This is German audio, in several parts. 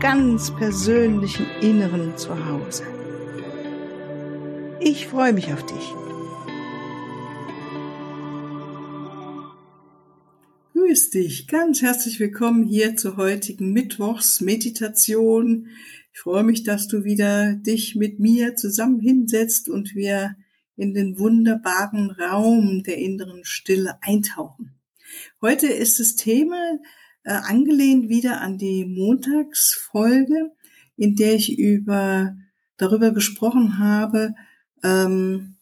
ganz persönlichen Inneren zu Hause. Ich freue mich auf dich. Grüß dich, ganz herzlich willkommen hier zur heutigen Mittwochsmeditation. Ich freue mich, dass du wieder dich mit mir zusammen hinsetzt und wir in den wunderbaren Raum der inneren Stille eintauchen. Heute ist das Thema äh, angelehnt wieder an die Montagsfolge, in der ich über darüber gesprochen habe, ähm,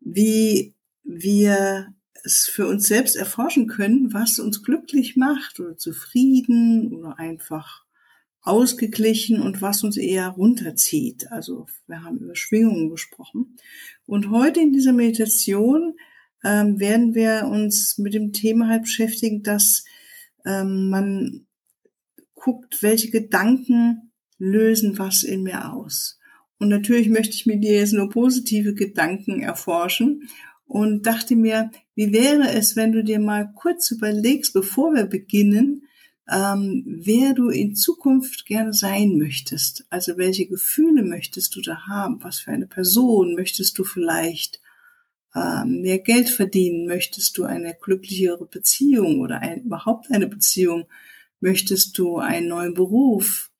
wie wir es für uns selbst erforschen können, was uns glücklich macht oder zufrieden oder einfach ausgeglichen und was uns eher runterzieht. Also wir haben über Schwingungen gesprochen. Und heute in dieser Meditation ähm, werden wir uns mit dem Thema halt beschäftigen, dass ähm, man guckt, welche Gedanken lösen was in mir aus. Und natürlich möchte ich mit dir jetzt nur positive Gedanken erforschen und dachte mir, wie wäre es, wenn du dir mal kurz überlegst, bevor wir beginnen, ähm, wer du in Zukunft gerne sein möchtest. Also welche Gefühle möchtest du da haben? Was für eine Person möchtest du vielleicht mehr Geld verdienen? Möchtest du eine glücklichere Beziehung oder ein, überhaupt eine Beziehung? Möchtest du einen neuen Beruf?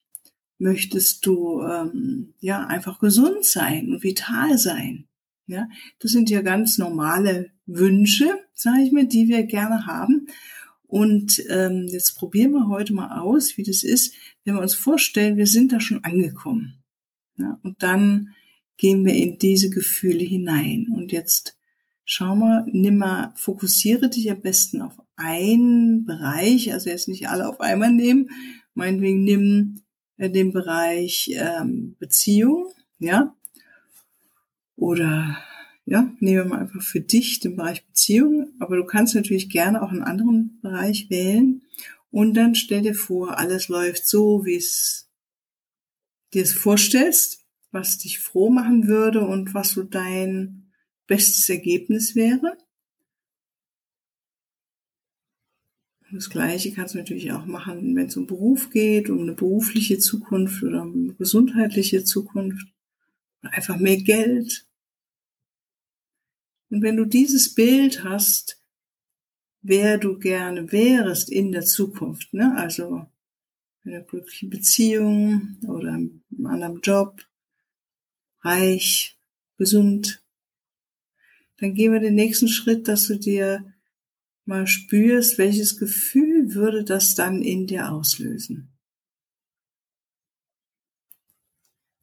Möchtest du ähm, ja einfach gesund sein und vital sein? Ja, das sind ja ganz normale Wünsche, sage ich mir, die wir gerne haben. Und ähm, jetzt probieren wir heute mal aus, wie das ist, wenn wir uns vorstellen, wir sind da schon angekommen. Ja, und dann gehen wir in diese Gefühle hinein. Und jetzt schau mal, nimm mal, fokussiere dich am besten auf einen Bereich, also jetzt nicht alle auf einmal nehmen, meinetwegen nimm äh, den Bereich ähm, Beziehung, ja, oder ja, nehmen wir mal einfach für dich den Bereich Beziehung, aber du kannst natürlich gerne auch einen anderen Bereich wählen. Und dann stell dir vor, alles läuft so, wie es dir vorstellst, was dich froh machen würde und was so dein bestes Ergebnis wäre. Das Gleiche kannst du natürlich auch machen, wenn es um Beruf geht, um eine berufliche Zukunft oder um eine gesundheitliche Zukunft einfach mehr Geld. Und wenn du dieses Bild hast, wer du gerne wärst in der Zukunft, ne? also in einer glücklichen Beziehung oder einem anderen Job, reich, gesund, dann gehen wir den nächsten Schritt, dass du dir mal spürst, welches Gefühl würde das dann in dir auslösen.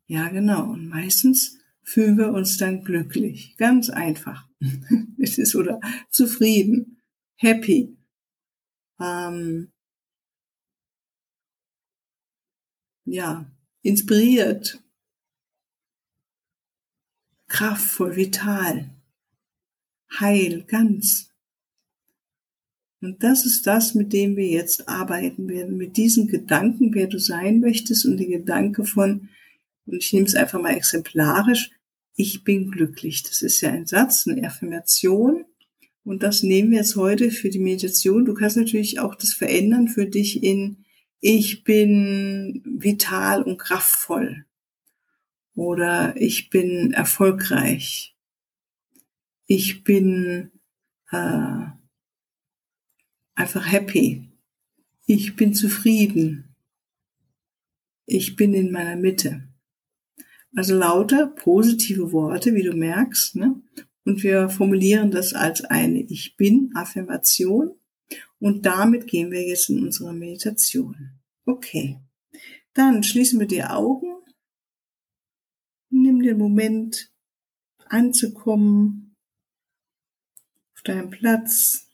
Ja, genau. Und meistens fühlen wir uns dann glücklich. Ganz einfach. es ist oder zufrieden, happy. Ähm, ja, inspiriert, kraftvoll, vital heil, ganz. Und das ist das, mit dem wir jetzt arbeiten werden, mit diesen Gedanken, wer du sein möchtest und die Gedanke von, und ich nehme es einfach mal exemplarisch, ich bin glücklich. Das ist ja ein Satz, eine Affirmation. Und das nehmen wir jetzt heute für die Meditation. Du kannst natürlich auch das verändern für dich in, ich bin vital und kraftvoll. Oder ich bin erfolgreich ich bin äh, einfach happy. Ich bin zufrieden. Ich bin in meiner Mitte. Also lauter positive Worte, wie du merkst. Ne? Und wir formulieren das als eine Ich bin Affirmation. Und damit gehen wir jetzt in unsere Meditation. Okay. Dann schließen wir die Augen. Nimm den Moment anzukommen auf deinem Platz.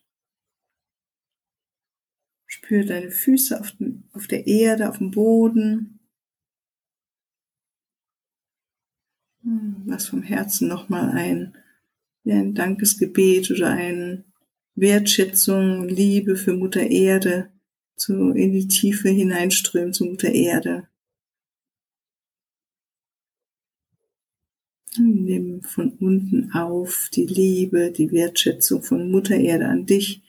Spür deine Füße auf, den, auf der Erde, auf dem Boden. Hm, lass vom Herzen nochmal ein, ein Dankesgebet oder eine Wertschätzung, Liebe für Mutter Erde zu, in die Tiefe hineinströmen zu Mutter Erde. Nimm von unten auf die Liebe, die Wertschätzung von Mutter Erde an dich,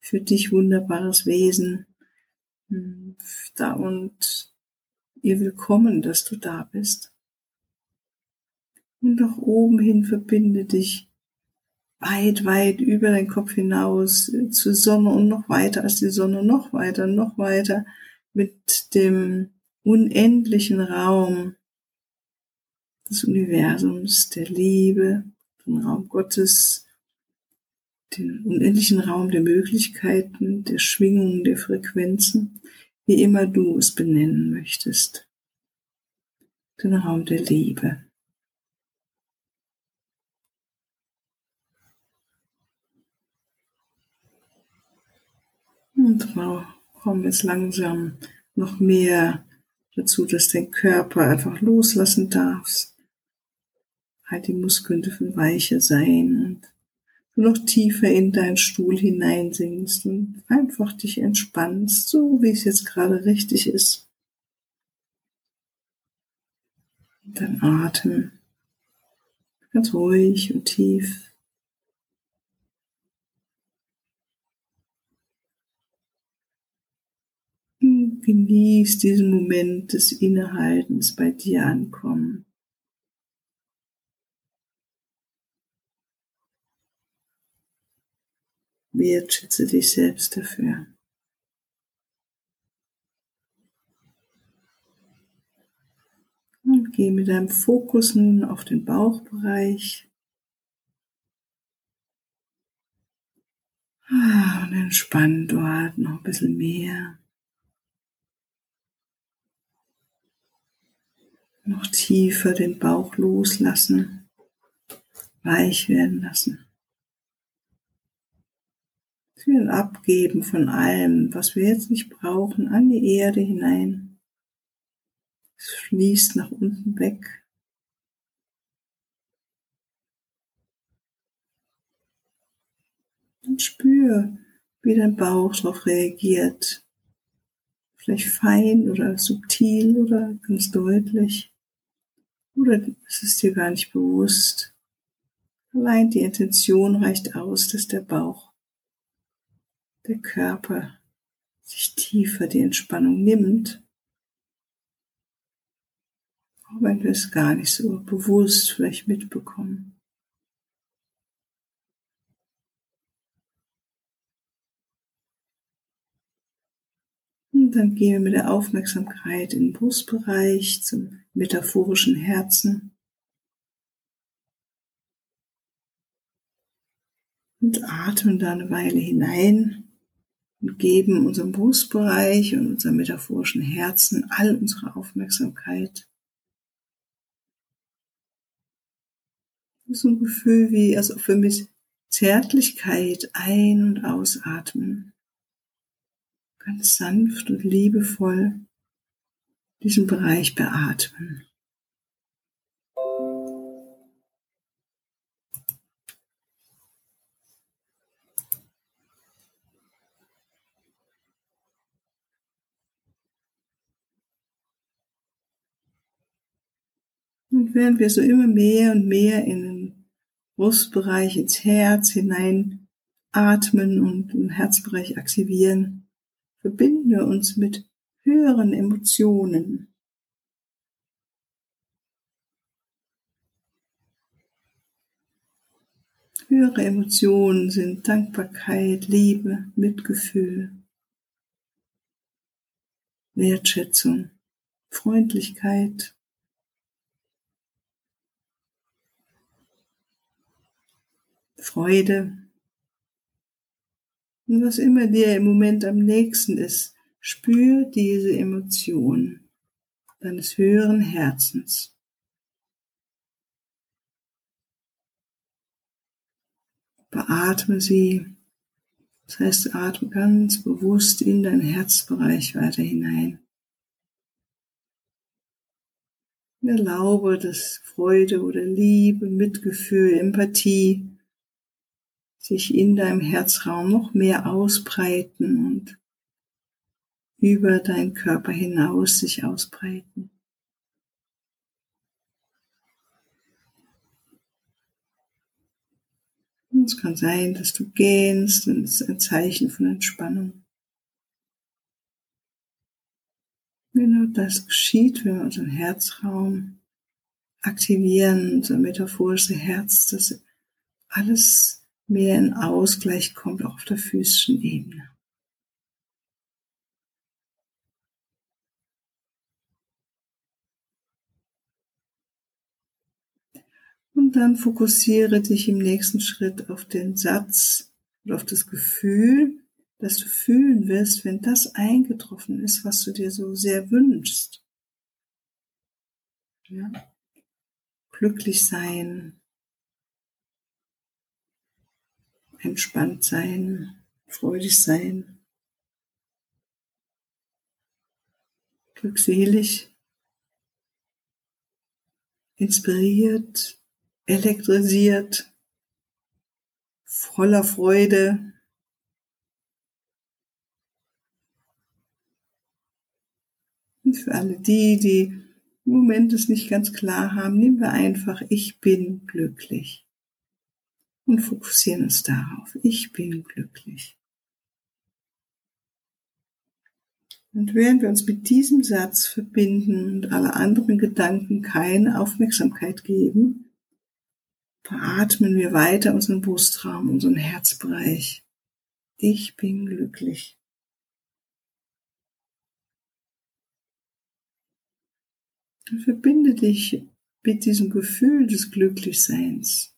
für dich wunderbares Wesen. Hm, da und ihr willkommen, dass du da bist. Und nach oben hin verbinde dich weit, weit über deinen Kopf hinaus zur Sonne und noch weiter als die Sonne, noch weiter, noch weiter mit dem unendlichen Raum des Universums, der Liebe, den Raum Gottes, den unendlichen Raum der Möglichkeiten, der Schwingungen, der Frequenzen, wie immer du es benennen möchtest. Den Raum der Liebe. Und komm jetzt langsam noch mehr dazu, dass dein Körper einfach loslassen darfst. Halt die Muskeln dürfen weicher sein und du noch tiefer in deinen Stuhl hineinsinkst und einfach dich entspannst, so wie es jetzt gerade richtig ist. Dann atmen ganz ruhig und tief. Genieß diesen Moment des Innehaltens bei dir ankommen. Wertschätze dich selbst dafür. Und geh mit deinem Fokus nun auf den Bauchbereich. Ah, und entspann dort noch ein bisschen mehr. Noch tiefer den Bauch loslassen, weich werden lassen viel abgeben von allem, was wir jetzt nicht brauchen, an die Erde hinein. Es fließt nach unten weg. Und spür, wie dein Bauch darauf reagiert. Vielleicht fein oder subtil oder ganz deutlich. Oder es ist dir gar nicht bewusst. Allein die Intention reicht aus, dass der Bauch der Körper sich tiefer die Entspannung nimmt, auch wenn wir es gar nicht so bewusst vielleicht mitbekommen. Und dann gehen wir mit der Aufmerksamkeit in den Brustbereich zum metaphorischen Herzen. Und atmen da eine Weile hinein und geben unserem Brustbereich und unserem metaphorischen Herzen all unsere Aufmerksamkeit. So ein Gefühl wie, als ob wir mit Zärtlichkeit ein- und ausatmen. Ganz sanft und liebevoll diesen Bereich beatmen. Und während wir so immer mehr und mehr in den Brustbereich, ins Herz hinein atmen und den Herzbereich aktivieren, verbinden wir uns mit höheren Emotionen. Höhere Emotionen sind Dankbarkeit, Liebe, Mitgefühl, Wertschätzung, Freundlichkeit, Freude. Und was immer dir im Moment am nächsten ist, spür diese Emotion deines höheren Herzens. Beatme sie. Das heißt, atme ganz bewusst in deinen Herzbereich weiter hinein. Erlaube, dass Freude oder Liebe, Mitgefühl, Empathie sich in deinem Herzraum noch mehr ausbreiten und über deinen Körper hinaus sich ausbreiten. Und es kann sein, dass du gähnst und es ist ein Zeichen von Entspannung. Genau das geschieht, wenn wir unseren Herzraum aktivieren, unser metaphorische Herz, dass alles mehr in Ausgleich kommt, auch auf der physischen Ebene. Und dann fokussiere dich im nächsten Schritt auf den Satz und auf das Gefühl, dass du fühlen wirst, wenn das eingetroffen ist, was du dir so sehr wünschst. Ja? Glücklich sein, entspannt sein, freudig sein, glückselig, inspiriert, elektrisiert, voller Freude. Und für alle die, die im Moment es nicht ganz klar haben, nehmen wir einfach, ich bin glücklich und fokussieren uns darauf. Ich bin glücklich. Und während wir uns mit diesem Satz verbinden und alle anderen Gedanken keine Aufmerksamkeit geben, veratmen wir weiter unseren Brustraum, unseren Herzbereich. Ich bin glücklich. Und verbinde dich mit diesem Gefühl des Glücklichseins.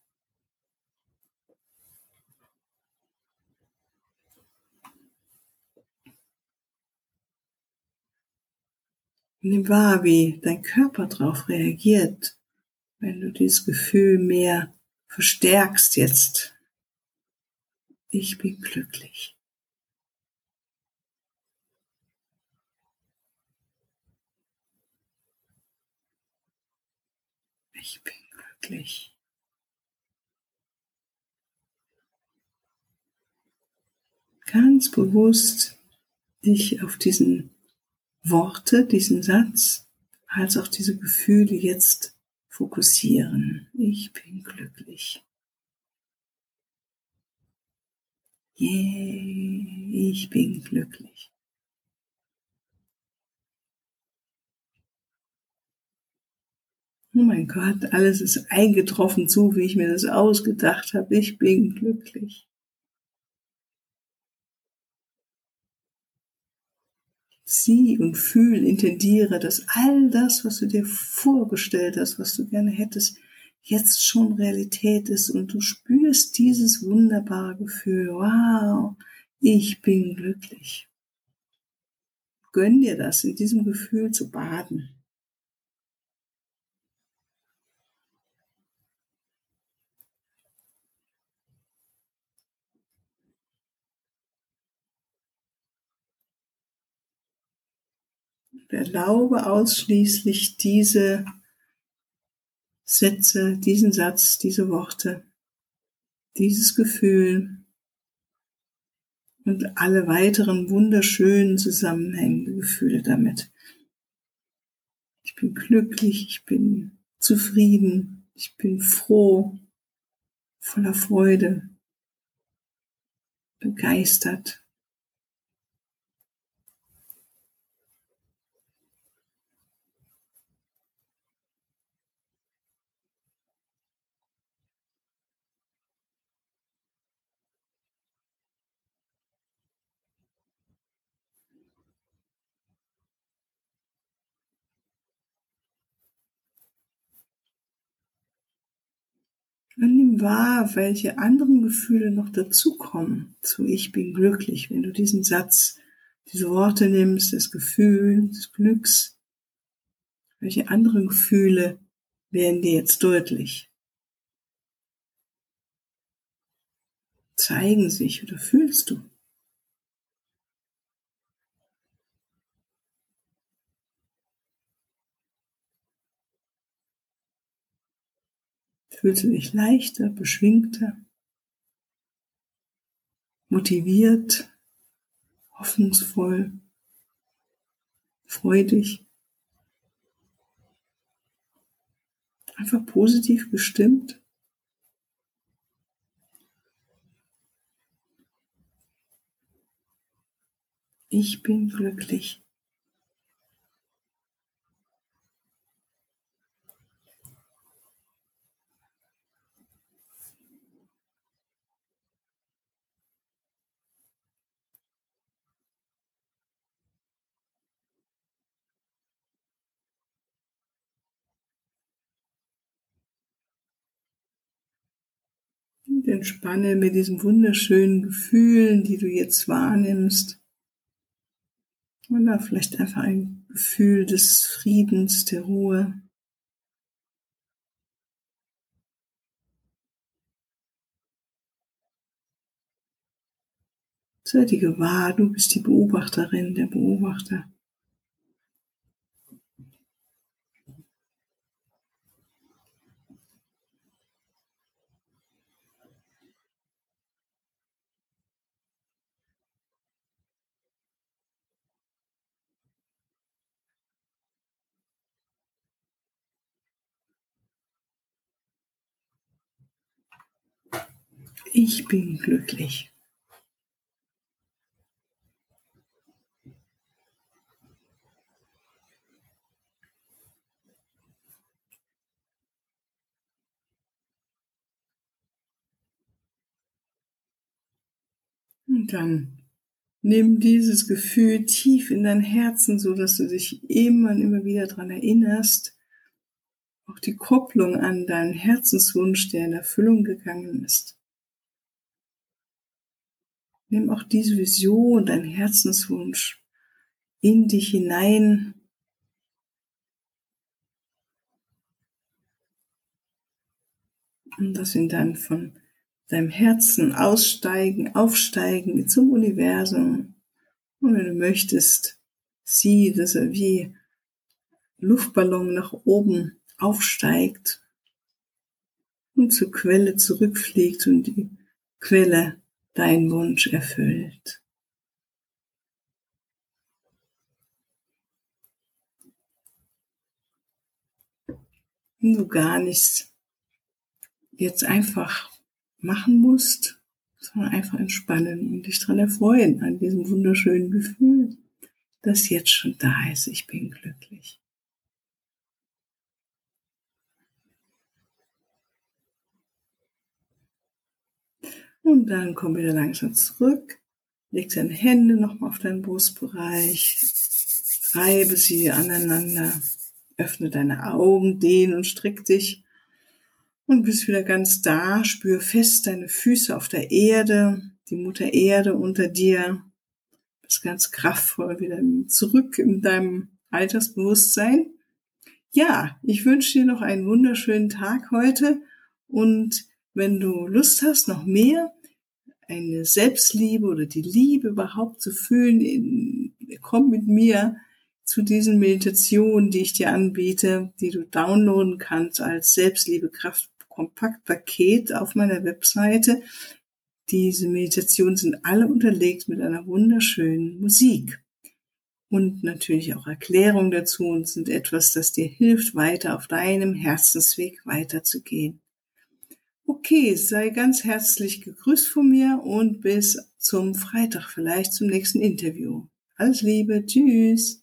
Nimm wahr, wie dein Körper darauf reagiert, wenn du dieses Gefühl mehr verstärkst jetzt. Ich bin glücklich. Ich bin glücklich. Ganz bewusst dich auf diesen Worte, diesen Satz, als auch diese Gefühle jetzt fokussieren. Ich bin glücklich. Yeah, ich bin glücklich. Oh mein Gott, alles ist eingetroffen, so wie ich mir das ausgedacht habe. Ich bin glücklich. Sieh und fühl, intendiere, dass all das, was du dir vorgestellt hast, was du gerne hättest, jetzt schon Realität ist und du spürst dieses wunderbare Gefühl, wow, ich bin glücklich. Gönn dir das, in diesem Gefühl zu baden. Erlaube ausschließlich diese Sätze, diesen Satz, diese Worte, dieses Gefühl und alle weiteren wunderschönen zusammenhängenden Gefühle damit. Ich bin glücklich, ich bin zufrieden, ich bin froh, voller Freude, begeistert, Und nimm wahr, welche anderen Gefühle noch dazukommen zu Ich bin glücklich, wenn du diesen Satz, diese Worte nimmst, das Gefühl des Glücks. Welche anderen Gefühle werden dir jetzt deutlich? Zeigen sich oder fühlst du? Fühlst du dich leichter, beschwingter, motiviert, hoffnungsvoll, freudig, einfach positiv gestimmt. Ich bin glücklich. Und entspanne mit diesen wunderschönen Gefühlen, die du jetzt wahrnimmst. Oder vielleicht einfach ein Gefühl des Friedens, der Ruhe. Sei dir gewahr, du bist die Beobachterin, der Beobachter. Ich bin glücklich. Und dann nimm dieses Gefühl tief in dein Herzen, so dass du dich immer und immer wieder daran erinnerst, auch die Kopplung an deinen Herzenswunsch, der in Erfüllung gegangen ist. Nimm auch diese Vision, dein Herzenswunsch in dich hinein. Und das ihn dann von deinem Herzen aussteigen, aufsteigen zum Universum. Und wenn du möchtest, sieh, dass er wie Luftballon nach oben aufsteigt und zur Quelle zurückfliegt und die Quelle dein Wunsch erfüllt. Wenn du gar nichts jetzt einfach machen musst, sondern einfach entspannen und dich dran erfreuen an diesem wunderschönen Gefühl, das jetzt schon da ist. Ich bin glücklich. Und dann komm wieder langsam zurück. Leg deine Hände nochmal auf deinen Brustbereich. Reibe sie aneinander. Öffne deine Augen, dehn und strick dich. Und bist wieder ganz da. Spür fest deine Füße auf der Erde, die Mutter Erde unter dir. Bist ganz kraftvoll wieder zurück in deinem Altersbewusstsein. Ja, ich wünsche dir noch einen wunderschönen Tag heute und wenn du Lust hast, noch mehr eine Selbstliebe oder die Liebe überhaupt zu fühlen, komm mit mir zu diesen Meditationen, die ich dir anbiete, die du downloaden kannst als Selbstliebekraft Kompaktpaket auf meiner Webseite. Diese Meditationen sind alle unterlegt mit einer wunderschönen Musik. Und natürlich auch Erklärungen dazu und sind etwas, das dir hilft, weiter auf deinem Herzensweg weiterzugehen. Okay, sei ganz herzlich gegrüßt von mir und bis zum Freitag vielleicht zum nächsten Interview. Alles Liebe, tschüss.